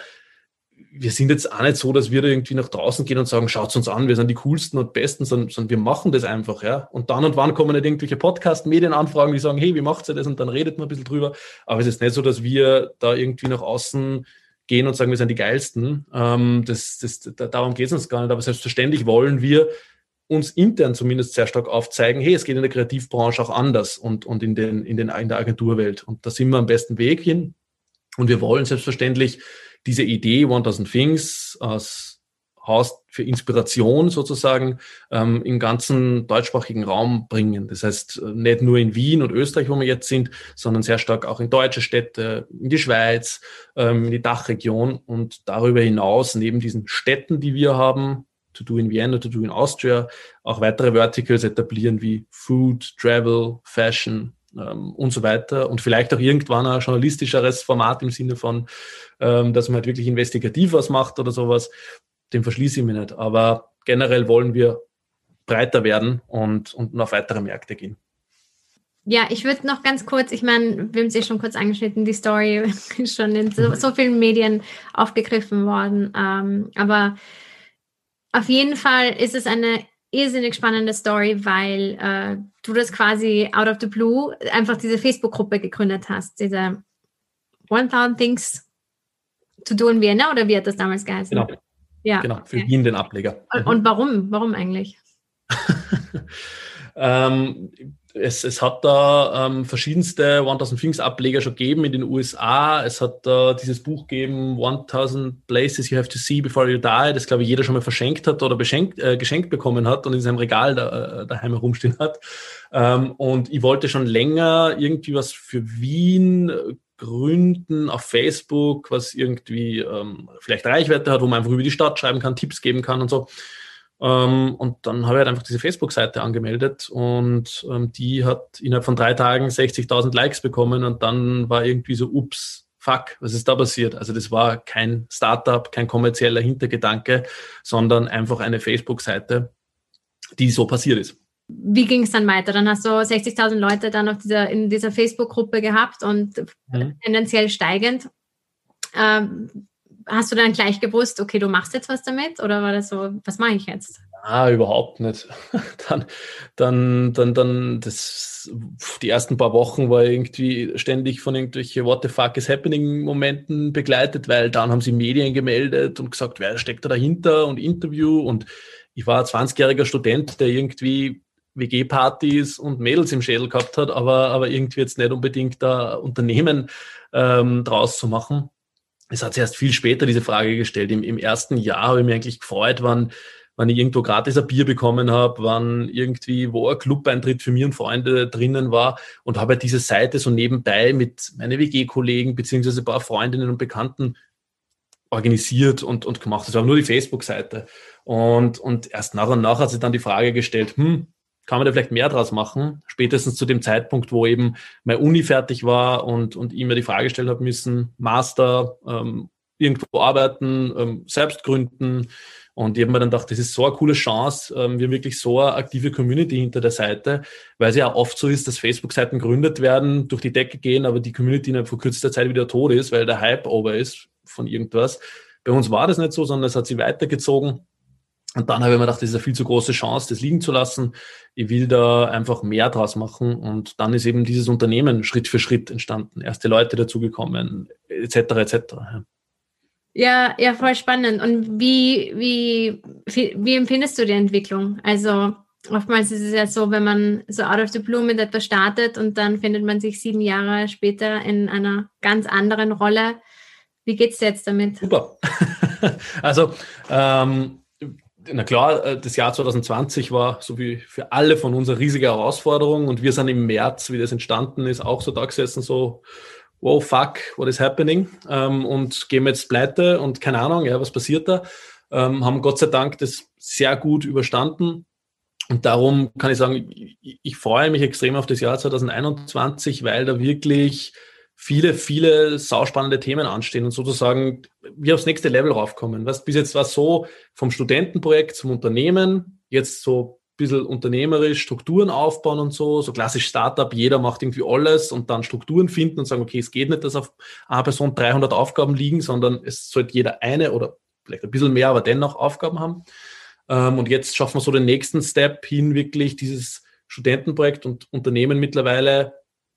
wir sind jetzt auch nicht so, dass wir da irgendwie nach draußen gehen und sagen, schaut uns an, wir sind die coolsten und besten, sondern, sondern wir machen das einfach, ja. Und dann und wann kommen nicht irgendwelche Podcast-Medienanfragen, die sagen, hey, wie macht ihr das? Und dann redet man ein bisschen drüber. Aber es ist nicht so, dass wir da irgendwie nach außen gehen und sagen, wir sind die Geilsten. Ähm, das, das, darum geht es uns gar nicht. Aber selbstverständlich wollen wir uns intern zumindest sehr stark aufzeigen, hey, es geht in der Kreativbranche auch anders und, und in, den, in, den, in der Agenturwelt. Und da sind wir am besten Weg hin. Und wir wollen selbstverständlich diese Idee 1000 Things aus Haus für Inspiration sozusagen ähm, im ganzen deutschsprachigen Raum bringen. Das heißt, äh, nicht nur in Wien und Österreich, wo wir jetzt sind, sondern sehr stark auch in deutsche Städte, in die Schweiz, ähm, in die Dachregion und darüber hinaus neben diesen Städten, die wir haben, To Do in Vienna, To Do in Austria, auch weitere Verticals etablieren wie Food, Travel, Fashion, ähm, und so weiter. Und vielleicht auch irgendwann ein journalistischeres Format im Sinne von, ähm, dass man halt wirklich investigativ was macht oder sowas dem verschließe ich mich nicht. Aber generell wollen wir breiter werden und, und auf weitere Märkte gehen. Ja, ich würde noch ganz kurz, ich meine, wir haben es ja schon kurz angeschnitten, die Story ist schon in so, so vielen Medien aufgegriffen worden. Ähm, aber auf jeden Fall ist es eine irrsinnig spannende Story, weil äh, du das quasi out of the blue einfach diese Facebook-Gruppe gegründet hast, diese 1000 Things to do in Vienna oder wie hat das damals geheißen? Genau. Ja. Genau, für okay. Wien den Ableger. Mhm. Und warum? Warum eigentlich? ähm, es, es, hat da ähm, verschiedenste 1000 Things Ableger schon gegeben in den USA. Es hat da äh, dieses Buch gegeben, 1000 Places You Have to See Before You Die, das glaube ich jeder schon mal verschenkt hat oder beschenkt, äh, geschenkt bekommen hat und in seinem Regal da, äh, daheim herumstehen hat. Ähm, und ich wollte schon länger irgendwie was für Wien gründen auf Facebook, was irgendwie ähm, vielleicht Reichweite hat, wo man einfach über die Stadt schreiben kann, Tipps geben kann und so. Ähm, und dann habe ich halt einfach diese Facebook-Seite angemeldet und ähm, die hat innerhalb von drei Tagen 60.000 Likes bekommen und dann war irgendwie so, ups, fuck, was ist da passiert? Also das war kein Startup, kein kommerzieller Hintergedanke, sondern einfach eine Facebook-Seite, die so passiert ist wie ging es dann weiter? Dann hast du 60.000 Leute dann auf dieser, in dieser Facebook-Gruppe gehabt und mhm. tendenziell steigend. Ähm, hast du dann gleich gewusst, okay, du machst jetzt was damit? Oder war das so, was mache ich jetzt? Ah, überhaupt nicht. Dann, dann, dann, dann, das, die ersten paar Wochen war irgendwie ständig von irgendwelchen What the fuck is happening Momenten begleitet, weil dann haben sie Medien gemeldet und gesagt, wer steckt da dahinter und Interview und ich war 20-jähriger Student, der irgendwie WG-Partys und Mädels im Schädel gehabt hat, aber, aber irgendwie jetzt nicht unbedingt da Unternehmen ähm, draus zu machen. Es hat sich erst viel später diese Frage gestellt. Im, im ersten Jahr habe ich mich eigentlich gefreut, wann, wann ich irgendwo gratis ein Bier bekommen habe, wann irgendwie, wo ein Club-Eintritt für mich und Freunde drinnen war und habe halt diese Seite so nebenbei mit meinen WG-Kollegen beziehungsweise ein paar Freundinnen und Bekannten organisiert und, und gemacht. Das war nur die Facebook-Seite. Und, und erst nach und nach hat sich dann die Frage gestellt, hm, kann man da vielleicht mehr draus machen? Spätestens zu dem Zeitpunkt, wo eben meine Uni fertig war und, und ich mir die Frage stellen habe müssen, Master, ähm, irgendwo arbeiten, ähm, selbst gründen. Und ich habe mir dann gedacht, das ist so eine coole Chance. Ähm, wir haben wirklich so eine aktive Community hinter der Seite, weil es ja oft so ist, dass Facebook-Seiten gegründet werden, durch die Decke gehen, aber die Community innerhalb von kürzester Zeit wieder tot ist, weil der Hype over ist von irgendwas. Bei uns war das nicht so, sondern es hat sich weitergezogen. Und dann habe ich mir gedacht, das ist eine viel zu große Chance, das liegen zu lassen. Ich will da einfach mehr draus machen. Und dann ist eben dieses Unternehmen Schritt für Schritt entstanden. Erste Leute dazugekommen, etc. etc. Ja, ja, voll spannend. Und wie, wie, wie empfindest du die Entwicklung? Also oftmals ist es ja so, wenn man so out of the blue mit etwas startet und dann findet man sich sieben Jahre später in einer ganz anderen Rolle. Wie geht es dir jetzt damit? Super. also ähm, na klar, äh, das Jahr 2020 war so wie für alle von uns eine riesige Herausforderung und wir sind im März, wie das entstanden ist, auch so da gesessen, so, wow, fuck, what is happening? Ähm, und gehen wir jetzt pleite und keine Ahnung, ja, was passiert da? Ähm, haben Gott sei Dank das sehr gut überstanden. Und darum kann ich sagen, ich, ich freue mich extrem auf das Jahr 2021, weil da wirklich viele, viele sauspannende Themen anstehen und sozusagen wir aufs nächste Level raufkommen. Was bis jetzt war so vom Studentenprojekt zum Unternehmen, jetzt so ein bisschen unternehmerisch Strukturen aufbauen und so, so klassisch Startup, jeder macht irgendwie alles und dann Strukturen finden und sagen, okay, es geht nicht, dass auf einer Person 300 Aufgaben liegen, sondern es sollte jeder eine oder vielleicht ein bisschen mehr, aber dennoch Aufgaben haben. Ähm, und jetzt schaffen wir so den nächsten Step hin, wirklich dieses Studentenprojekt und Unternehmen mittlerweile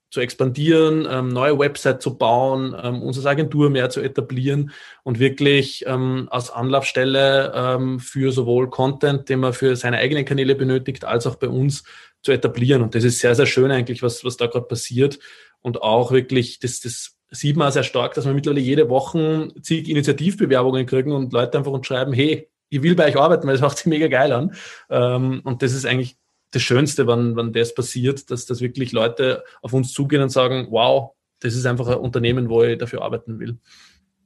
zu expandieren, ähm, neue Website zu bauen, ähm, uns als Agentur mehr zu etablieren und wirklich ähm, als Anlaufstelle ähm, für sowohl Content, den man für seine eigenen Kanäle benötigt, als auch bei uns zu etablieren. Und das ist sehr, sehr schön eigentlich, was, was da gerade passiert. Und auch wirklich, das, das sieht man sehr stark, dass wir mittlerweile jede Woche zig Initiativbewerbungen kriegen und Leute einfach uns schreiben, hey, ich will bei euch arbeiten, weil es macht sich mega geil an. Ähm, und das ist eigentlich das Schönste, wann, wann das passiert, dass, dass wirklich Leute auf uns zugehen und sagen, wow, das ist einfach ein Unternehmen, wo ich dafür arbeiten will.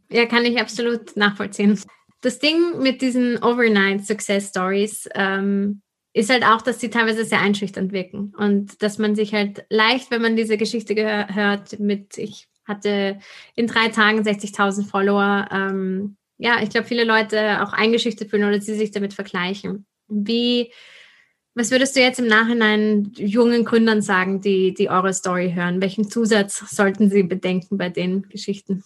Ja, kann ich absolut nachvollziehen. Das Ding mit diesen Overnight Success Stories ähm, ist halt auch, dass sie teilweise sehr einschüchternd wirken und dass man sich halt leicht, wenn man diese Geschichte hört mit, ich hatte in drei Tagen 60.000 Follower, ähm, ja, ich glaube, viele Leute auch eingeschüchtert fühlen oder sie sich damit vergleichen. Wie, was würdest du jetzt im Nachhinein jungen Gründern sagen, die, die eure Story hören? Welchen Zusatz sollten sie bedenken bei den Geschichten?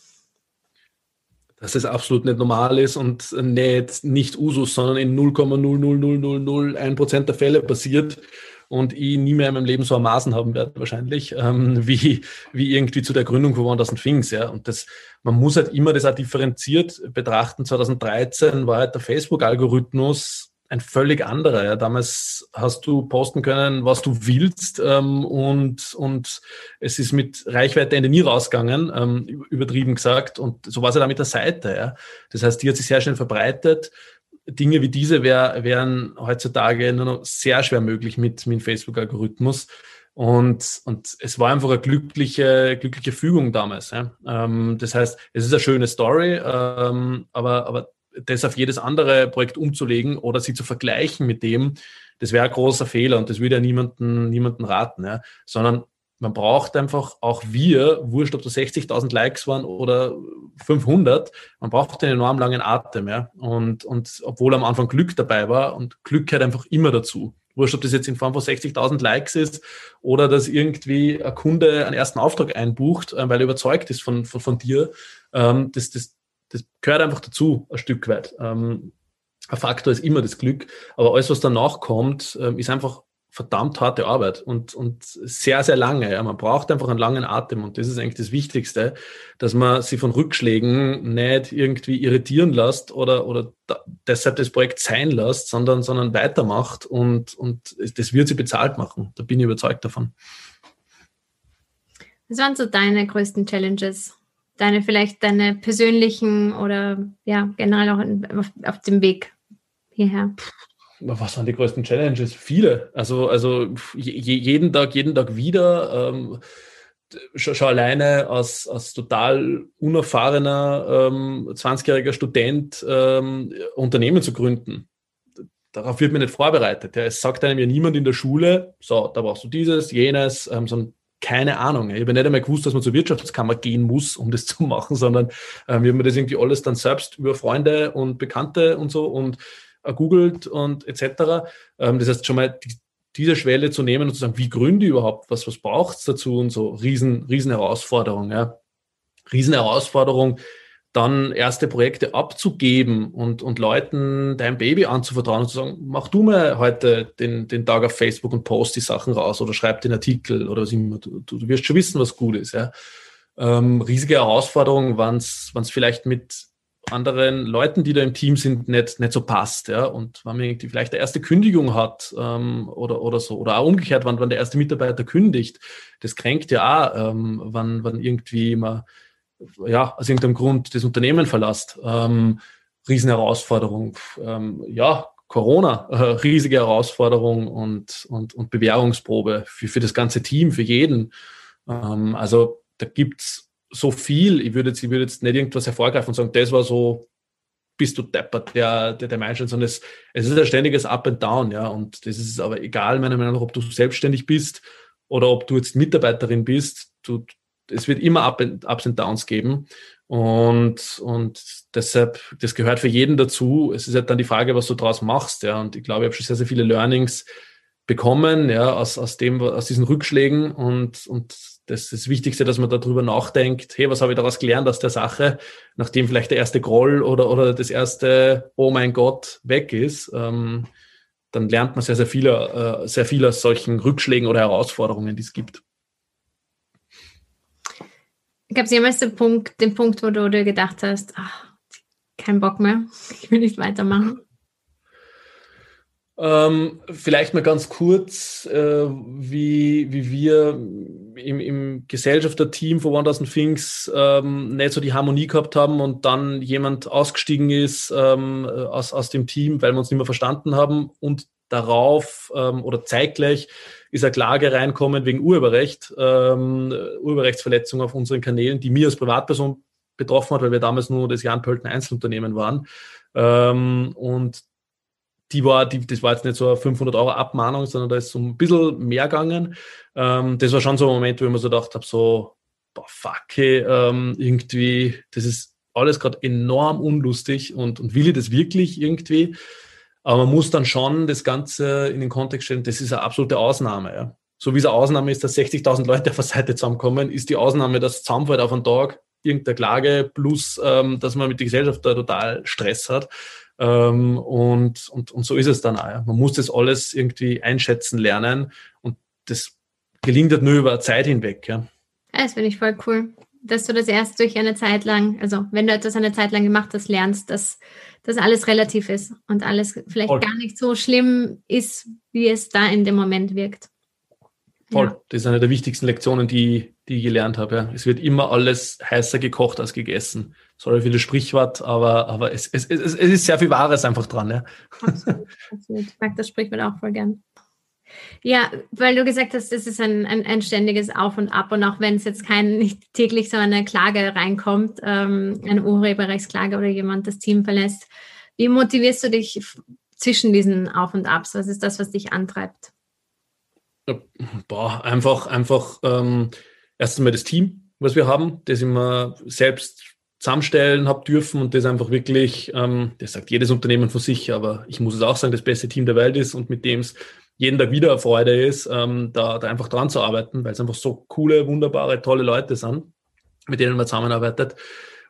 Dass es absolut nicht normal ist und nicht, nicht Usus, sondern in 0,00001% der Fälle passiert und ich nie mehr in meinem Leben so ein Maßen haben werde wahrscheinlich, ähm, wie, wie irgendwie zu der Gründung von One Thousand Things. Ja. Und das, man muss halt immer das auch differenziert betrachten. 2013 war halt der Facebook-Algorithmus ein völlig anderer. Ja. Damals hast du posten können, was du willst ähm, und, und es ist mit Reichweite Ende nie rausgegangen, ähm, übertrieben gesagt. Und so war es ja dann mit der Seite. Ja. Das heißt, die hat sich sehr schnell verbreitet. Dinge wie diese wär, wären heutzutage nur noch sehr schwer möglich mit, mit dem Facebook-Algorithmus. Und, und es war einfach eine glückliche, glückliche Fügung damals. Ja. Ähm, das heißt, es ist eine schöne Story, ähm, aber, aber das auf jedes andere Projekt umzulegen oder sie zu vergleichen mit dem, das wäre ein großer Fehler und das würde ja niemanden, niemanden raten, ja. sondern man braucht einfach, auch wir, wurscht, ob das 60.000 Likes waren oder 500, man braucht einen enorm langen Atem. Ja? Und, und obwohl am Anfang Glück dabei war und Glück gehört einfach immer dazu. Wurscht, ob das jetzt in Form von 60.000 Likes ist oder dass irgendwie ein Kunde einen ersten Auftrag einbucht, äh, weil er überzeugt ist von, von, von dir. Ähm, das, das gehört einfach dazu, ein Stück weit. Ähm, ein Faktor ist immer das Glück, aber alles, was danach kommt, ähm, ist einfach verdammt harte Arbeit und, und sehr, sehr lange. Ja. Man braucht einfach einen langen Atem und das ist eigentlich das Wichtigste, dass man sich von Rückschlägen nicht irgendwie irritieren lässt oder, oder da, deshalb das Projekt sein lässt, sondern, sondern weitermacht und, und das wird sie bezahlt machen. Da bin ich überzeugt davon. Was waren so deine größten Challenges? Deine vielleicht deine persönlichen oder ja, generell auch auf, auf dem Weg hierher? was waren die größten Challenges? Viele. Also, also jeden Tag, jeden Tag wieder. Ähm, schon, schon alleine als, als total unerfahrener ähm, 20-jähriger Student ähm, Unternehmen zu gründen. Darauf wird man nicht vorbereitet. Ja. Es sagt einem ja niemand in der Schule, so, da brauchst du dieses, jenes, ähm, sondern keine Ahnung. Ich habe nicht einmal gewusst, dass man zur Wirtschaftskammer gehen muss, um das zu machen, sondern ähm, wir haben das irgendwie alles dann selbst über Freunde und Bekannte und so und googelt und etc. Ähm, das heißt, schon mal die, diese Schwelle zu nehmen und zu sagen, wie gründe ich überhaupt, was, was braucht es dazu und so, riesen, riesen Herausforderung, ja. Riesen Herausforderung, dann erste Projekte abzugeben und, und Leuten dein Baby anzuvertrauen und zu sagen, mach du mal heute den, den Tag auf Facebook und post die Sachen raus oder schreib den Artikel oder was immer. Du, du wirst schon wissen, was gut ist. Ja. Ähm, riesige Herausforderung, wann es vielleicht mit anderen Leuten, die da im Team sind, nicht, nicht so passt. Ja? Und wenn man irgendwie vielleicht eine erste Kündigung hat ähm, oder, oder so, oder auch umgekehrt, wann, wann der erste Mitarbeiter kündigt, das kränkt ja auch, ähm, wann, wann irgendwie man ja, aus irgendeinem Grund das Unternehmen verlässt. Ähm, Riesenherausforderung. Ähm, ja, Corona, äh, riesige Herausforderung und, und, und Bewährungsprobe für, für das ganze Team, für jeden. Ähm, also da gibt's so viel. Ich würde jetzt, ich würde jetzt nicht irgendwas hervorgreifen und sagen, das war so, bist du deppert, der, der, der Mensch, sondern es, es ist ein ständiges Up and Down, ja. Und das ist aber egal, meiner Meinung nach, ob du selbstständig bist oder ob du jetzt Mitarbeiterin bist. Du, es wird immer Ups and Downs geben. Und, und deshalb, das gehört für jeden dazu. Es ist halt dann die Frage, was du daraus machst, ja. Und ich glaube, ich habe schon sehr, sehr viele Learnings bekommen, ja, aus, aus dem, aus diesen Rückschlägen und, und das ist das Wichtigste, dass man darüber nachdenkt, hey, was habe ich daraus gelernt aus der Sache, nachdem vielleicht der erste Groll oder, oder das erste, oh mein Gott, weg ist, ähm, dann lernt man sehr, sehr viel, äh, sehr viel aus solchen Rückschlägen oder Herausforderungen, die es gibt. Gab es jemals den Punkt, den Punkt, wo du dir gedacht hast, ach, kein Bock mehr, ich will nicht weitermachen? Ähm, vielleicht mal ganz kurz, äh, wie, wie wir im, im Gesellschafter-Team von 1000 Things ähm, nicht so die Harmonie gehabt haben und dann jemand ausgestiegen ist ähm, aus, aus dem Team, weil wir uns nicht mehr verstanden haben und darauf ähm, oder zeitgleich ist eine Klage reinkommen wegen Urheberrecht, ähm, Urheberrechtsverletzung auf unseren Kanälen, die mir als Privatperson betroffen hat, weil wir damals nur das Jan Pölten Einzelunternehmen waren. Ähm, und die war, die, das war jetzt nicht so eine 500 Euro Abmahnung, sondern da ist so ein bisschen mehr gegangen. Ähm, das war schon so ein Moment, wo ich mir so gedacht habe, so, boah, fuck, hey, ähm, irgendwie, das ist alles gerade enorm unlustig und, und will ich das wirklich irgendwie? Aber man muss dann schon das Ganze in den Kontext stellen, das ist eine absolute Ausnahme. Ja. So wie es eine Ausnahme ist, dass 60.000 Leute auf der Seite zusammenkommen, ist die Ausnahme, dass zusammenfällt auf einen Tag irgendeine Klage plus, ähm, dass man mit der Gesellschaft da total Stress hat. Ähm, und, und, und so ist es dann auch. Ja. Man muss das alles irgendwie einschätzen lernen und das gelingt halt nur über Zeit hinweg. Ja das finde ich voll cool, dass du das erst durch eine Zeit lang, also wenn du etwas eine Zeit lang gemacht hast, lernst, dass das alles relativ ist und alles vielleicht voll. gar nicht so schlimm ist, wie es da in dem Moment wirkt. Voll. Ja. Das ist eine der wichtigsten Lektionen, die, die ich gelernt habe. Ja. Es wird immer alles heißer gekocht als gegessen. Sorry für das Sprichwort, aber, aber es, es, es, es ist sehr viel Wahres einfach dran. Ja. Absolut, absolut. Ich mag das Sprichwort auch voll gern. Ja, weil du gesagt hast, das ist ein, ein, ein ständiges Auf und Ab und auch wenn es jetzt kein nicht täglich so eine Klage reinkommt, ähm, eine Urheberrechtsklage oder jemand das Team verlässt, wie motivierst du dich zwischen diesen Auf und Abs? Was ist das, was dich antreibt? boah, einfach, einfach ähm, erst einmal das Team, was wir haben, das ich mir selbst zusammenstellen habe dürfen und das einfach wirklich, ähm, das sagt jedes Unternehmen von sich, aber ich muss es auch sagen, das beste Team der Welt ist und mit dem es jeden Tag wieder Freude ist, ähm, da, da einfach dran zu arbeiten, weil es einfach so coole, wunderbare, tolle Leute sind, mit denen man zusammenarbeitet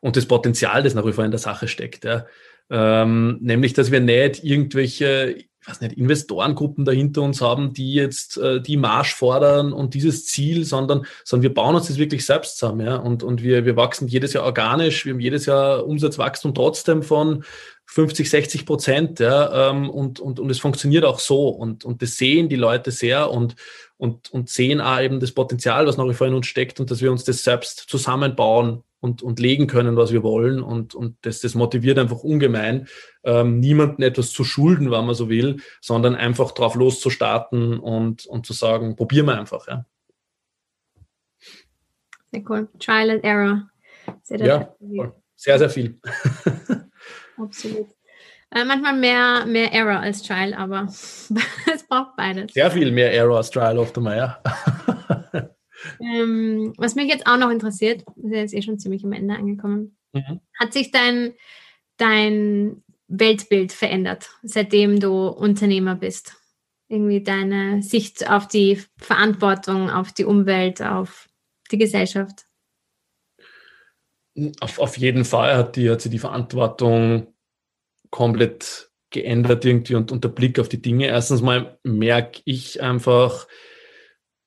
und das Potenzial, das nach wie vor in der Sache steckt. Ja. Ähm, nämlich, dass wir nicht irgendwelche weiß nicht, Investorengruppen dahinter uns haben, die jetzt äh, die Marsch fordern und dieses Ziel, sondern, sondern wir bauen uns das wirklich selbst zusammen, ja. Und, und wir, wir wachsen jedes Jahr organisch, wir haben jedes Jahr Umsatzwachstum trotzdem von 50, 60 Prozent, ja, ähm, und, und, und es funktioniert auch so. Und, und das sehen die Leute sehr und, und, und sehen auch eben das Potenzial, was nach wie vor in uns steckt und dass wir uns das selbst zusammenbauen und, und legen können, was wir wollen. Und, und das, das motiviert einfach ungemein, ähm, niemandem etwas zu schulden, wenn man so will, sondern einfach drauf loszustarten und, und zu sagen, probieren wir einfach. Ja. Sehr cool. Trial and Error. Sehr, ja, sehr, sehr viel. Absolut. Äh, manchmal mehr, mehr Error als Trial, aber es braucht beides. Sehr viel mehr Error als Trial oft einmal, ja. Ähm, was mich jetzt auch noch interessiert, ist ja jetzt eh schon ziemlich am Ende angekommen. Mhm. Hat sich dein, dein Weltbild verändert, seitdem du Unternehmer bist? Irgendwie deine Sicht auf die Verantwortung, auf die Umwelt, auf die Gesellschaft? Auf, auf jeden Fall hat, die, hat sie die Verantwortung komplett geändert irgendwie und, der Blick auf die Dinge. Erstens mal merke ich einfach,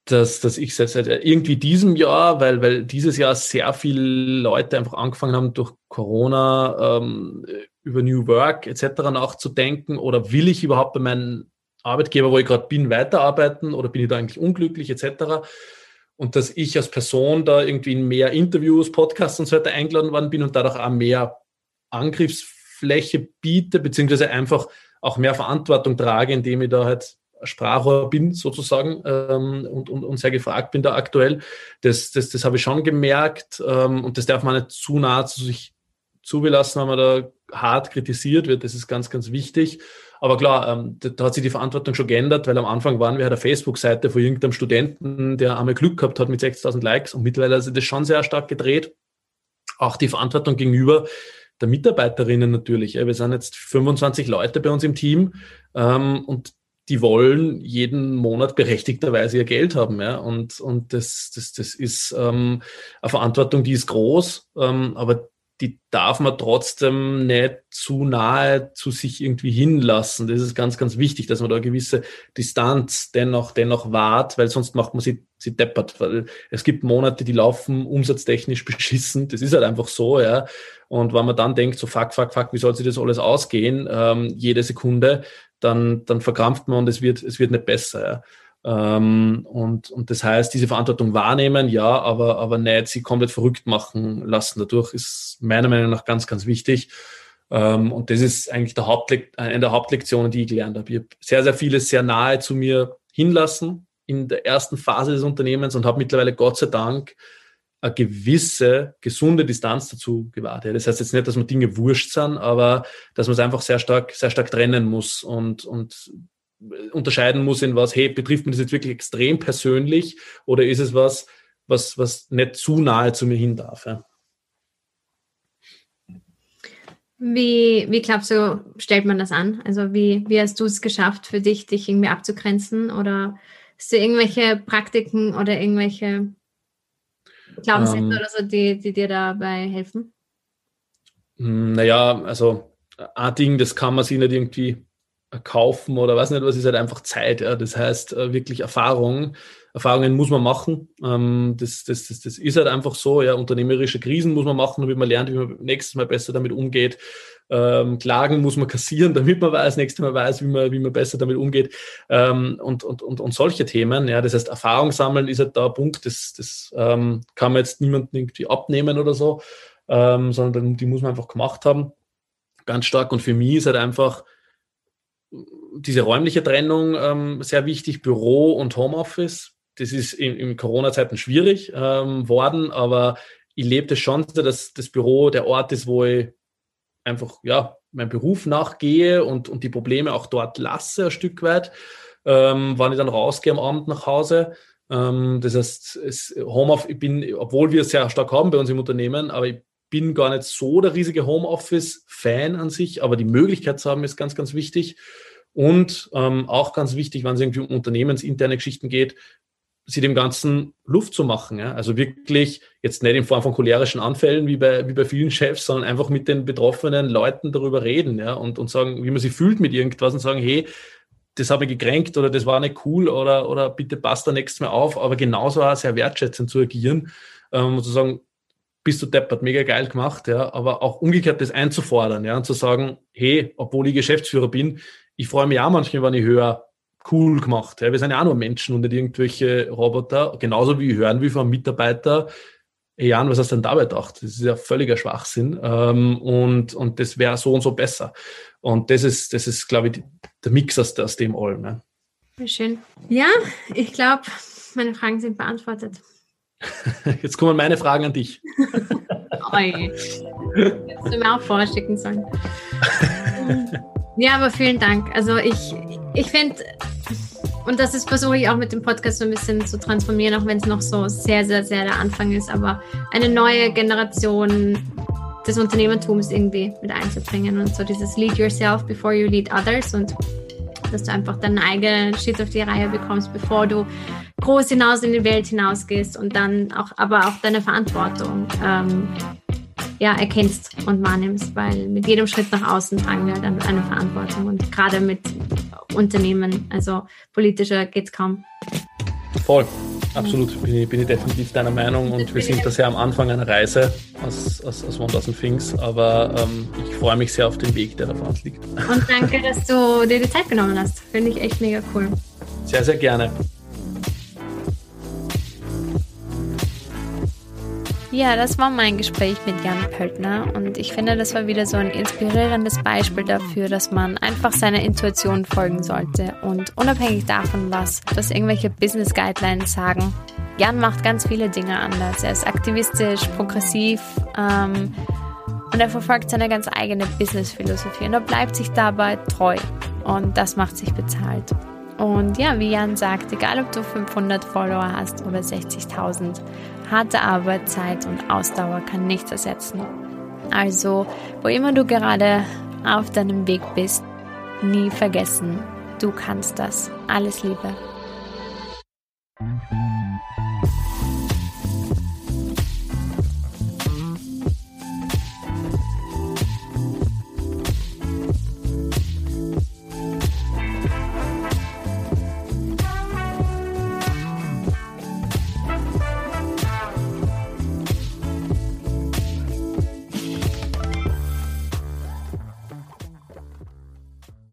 dass, dass ich seit, seit irgendwie diesem Jahr, weil, weil dieses Jahr sehr viele Leute einfach angefangen haben, durch Corona ähm, über New Work etc. nachzudenken oder will ich überhaupt bei meinem Arbeitgeber, wo ich gerade bin, weiterarbeiten oder bin ich da eigentlich unglücklich etc. Und dass ich als Person da irgendwie in mehr Interviews, Podcasts und so weiter eingeladen worden bin und dadurch auch mehr Angriffsfläche biete, beziehungsweise einfach auch mehr Verantwortung trage, indem ich da halt Sprachrohr bin sozusagen ähm, und, und, und sehr gefragt bin da aktuell. Das, das, das habe ich schon gemerkt ähm, und das darf man nicht zu nah zu sich zulassen, wenn man da hart kritisiert wird. Das ist ganz, ganz wichtig. Aber klar, ähm, da, da, hat sich die Verantwortung schon geändert, weil am Anfang waren wir halt eine Facebook-Seite von irgendeinem Studenten, der einmal Glück gehabt hat mit 6000 Likes und mittlerweile hat sich das schon sehr stark gedreht. Auch die Verantwortung gegenüber der Mitarbeiterinnen natürlich. Wir sind jetzt 25 Leute bei uns im Team ähm, und die wollen jeden Monat berechtigterweise ihr Geld haben. Ja? Und, und das, das, das ist ähm, eine Verantwortung, die ist groß, ähm, aber die darf man trotzdem nicht zu nahe zu sich irgendwie hinlassen. Das ist ganz, ganz wichtig, dass man da eine gewisse Distanz dennoch, dennoch wahrt, weil sonst macht man sich sie deppert, weil es gibt Monate, die laufen umsatztechnisch beschissen. Das ist halt einfach so, ja. Und wenn man dann denkt, so fuck, fuck, fuck, wie soll sich das alles ausgehen, ähm, jede Sekunde, dann, dann verkrampft man und es wird, es wird nicht besser, ja. Ähm, und, und das heißt, diese Verantwortung wahrnehmen, ja, aber, aber nicht sie komplett verrückt machen lassen. Dadurch ist meiner Meinung nach ganz, ganz wichtig. Ähm, und das ist eigentlich der Hauptlek eine der Hauptlektionen, die ich gelernt habe. Ich habe sehr, sehr vieles sehr nahe zu mir hinlassen in der ersten Phase des Unternehmens und habe mittlerweile Gott sei Dank eine gewisse gesunde Distanz dazu gewahrt. Das heißt jetzt nicht, dass man Dinge wurscht sind, aber dass man es einfach sehr stark, sehr stark trennen muss und, und unterscheiden muss in was, hey, betrifft mich das jetzt wirklich extrem persönlich oder ist es was, was, was nicht zu nahe zu mir hin darf? Ja? Wie, wie glaubst du, stellt man das an? Also wie, wie hast du es geschafft für dich, dich irgendwie abzugrenzen? Oder hast du irgendwelche Praktiken oder irgendwelche Glaubenssätze ähm, oder so, die, die dir dabei helfen? Hm, naja, also ein Ding, das kann man sich nicht irgendwie kaufen oder weiß nicht was, ist halt einfach Zeit. Ja. Das heißt äh, wirklich Erfahrung. Erfahrungen muss man machen. Ähm, das, das, das, das ist halt einfach so. Ja. Unternehmerische Krisen muss man machen, damit man lernt, wie man nächstes Mal besser damit umgeht. Ähm, Klagen muss man kassieren, damit man weiß, nächstes Mal weiß, wie man, wie man besser damit umgeht. Ähm, und, und, und, und solche Themen. Ja. Das heißt, Erfahrung sammeln ist halt da ein Punkt, das, das kann man jetzt niemandem irgendwie abnehmen oder so, sondern die muss man einfach gemacht haben. Ganz stark. Und für mich ist halt einfach, diese räumliche Trennung ähm, sehr wichtig, Büro und Homeoffice. Das ist in, in Corona-Zeiten schwierig ähm, worden, aber ich lebe das schon, dass das Büro der Ort ist, wo ich einfach ja, meinem Beruf nachgehe und, und die Probleme auch dort lasse, ein Stück weit, ähm, wann ich dann rausgehe am Abend nach Hause. Ähm, das heißt, Homeoffice, ich bin, obwohl wir es sehr stark haben bei uns im Unternehmen, aber ich bin gar nicht so der riesige Homeoffice-Fan an sich, aber die Möglichkeit zu haben, ist ganz, ganz wichtig. Und ähm, auch ganz wichtig, wenn es irgendwie um unternehmensinterne Geschichten geht, sie dem Ganzen Luft zu machen. Ja? Also wirklich jetzt nicht in Form von cholerischen Anfällen wie bei, wie bei vielen Chefs, sondern einfach mit den betroffenen Leuten darüber reden ja? und, und sagen, wie man sich fühlt mit irgendwas und sagen, hey, das habe ich gekränkt oder das war nicht cool oder, oder bitte passt da nächstes Mal auf, aber genauso auch sehr wertschätzend zu agieren ähm, und zu sagen, bist du deppert, mega geil gemacht, ja, aber auch umgekehrt das einzufordern, ja, und zu sagen, hey, obwohl ich Geschäftsführer bin, ich freue mich auch manchmal, wenn ich höre, cool gemacht. Ja, wir sind ja auch nur Menschen und nicht irgendwelche Roboter, genauso wie hören von einem Mitarbeiter, Jan, was hast du denn dabei gedacht? Das ist ja völliger Schwachsinn ähm, und, und das wäre so und so besser. Und das ist, das ist, glaube ich, der Mix aus, aus dem allem. Ne? Schön. Ja, ich glaube, meine Fragen sind beantwortet. Jetzt kommen meine Fragen an dich. Oi. Hättest du mir auch vorschicken sollen. Ja, aber vielen Dank. Also ich, ich finde, und das ist versuche ich auch mit dem Podcast so ein bisschen zu transformieren, auch wenn es noch so sehr, sehr, sehr der Anfang ist, aber eine neue Generation des Unternehmertums irgendwie mit einzubringen und so dieses Lead yourself before you lead others und dass du einfach deinen eigenen Shit auf die Reihe bekommst, bevor du groß hinaus in die Welt hinausgehst und dann auch, aber auch deine Verantwortung ähm, ja, erkennst und wahrnimmst, weil mit jedem Schritt nach außen tragen wir dann eine Verantwortung und gerade mit Unternehmen, also politischer geht es kaum. Voll, absolut, bin ich, bin ich definitiv deiner Meinung und wir sind da sehr am Anfang einer Reise aus, aus, aus One Dozen Things, aber ähm, ich freue mich sehr auf den Weg, der da vor uns liegt. Und danke, dass du dir die Zeit genommen hast, finde ich echt mega cool. Sehr, sehr gerne. Ja, das war mein Gespräch mit Jan Pöltner und ich finde, das war wieder so ein inspirierendes Beispiel dafür, dass man einfach seiner Intuition folgen sollte und unabhängig davon, was, was irgendwelche Business Guidelines sagen. Jan macht ganz viele Dinge anders. Er ist aktivistisch, progressiv ähm, und er verfolgt seine ganz eigene Business-Philosophie und er bleibt sich dabei treu und das macht sich bezahlt. Und ja, wie Jan sagt, egal ob du 500 Follower hast oder 60.000, harte Arbeit, Zeit und Ausdauer kann nichts ersetzen. Also, wo immer du gerade auf deinem Weg bist, nie vergessen, du kannst das. Alles Liebe.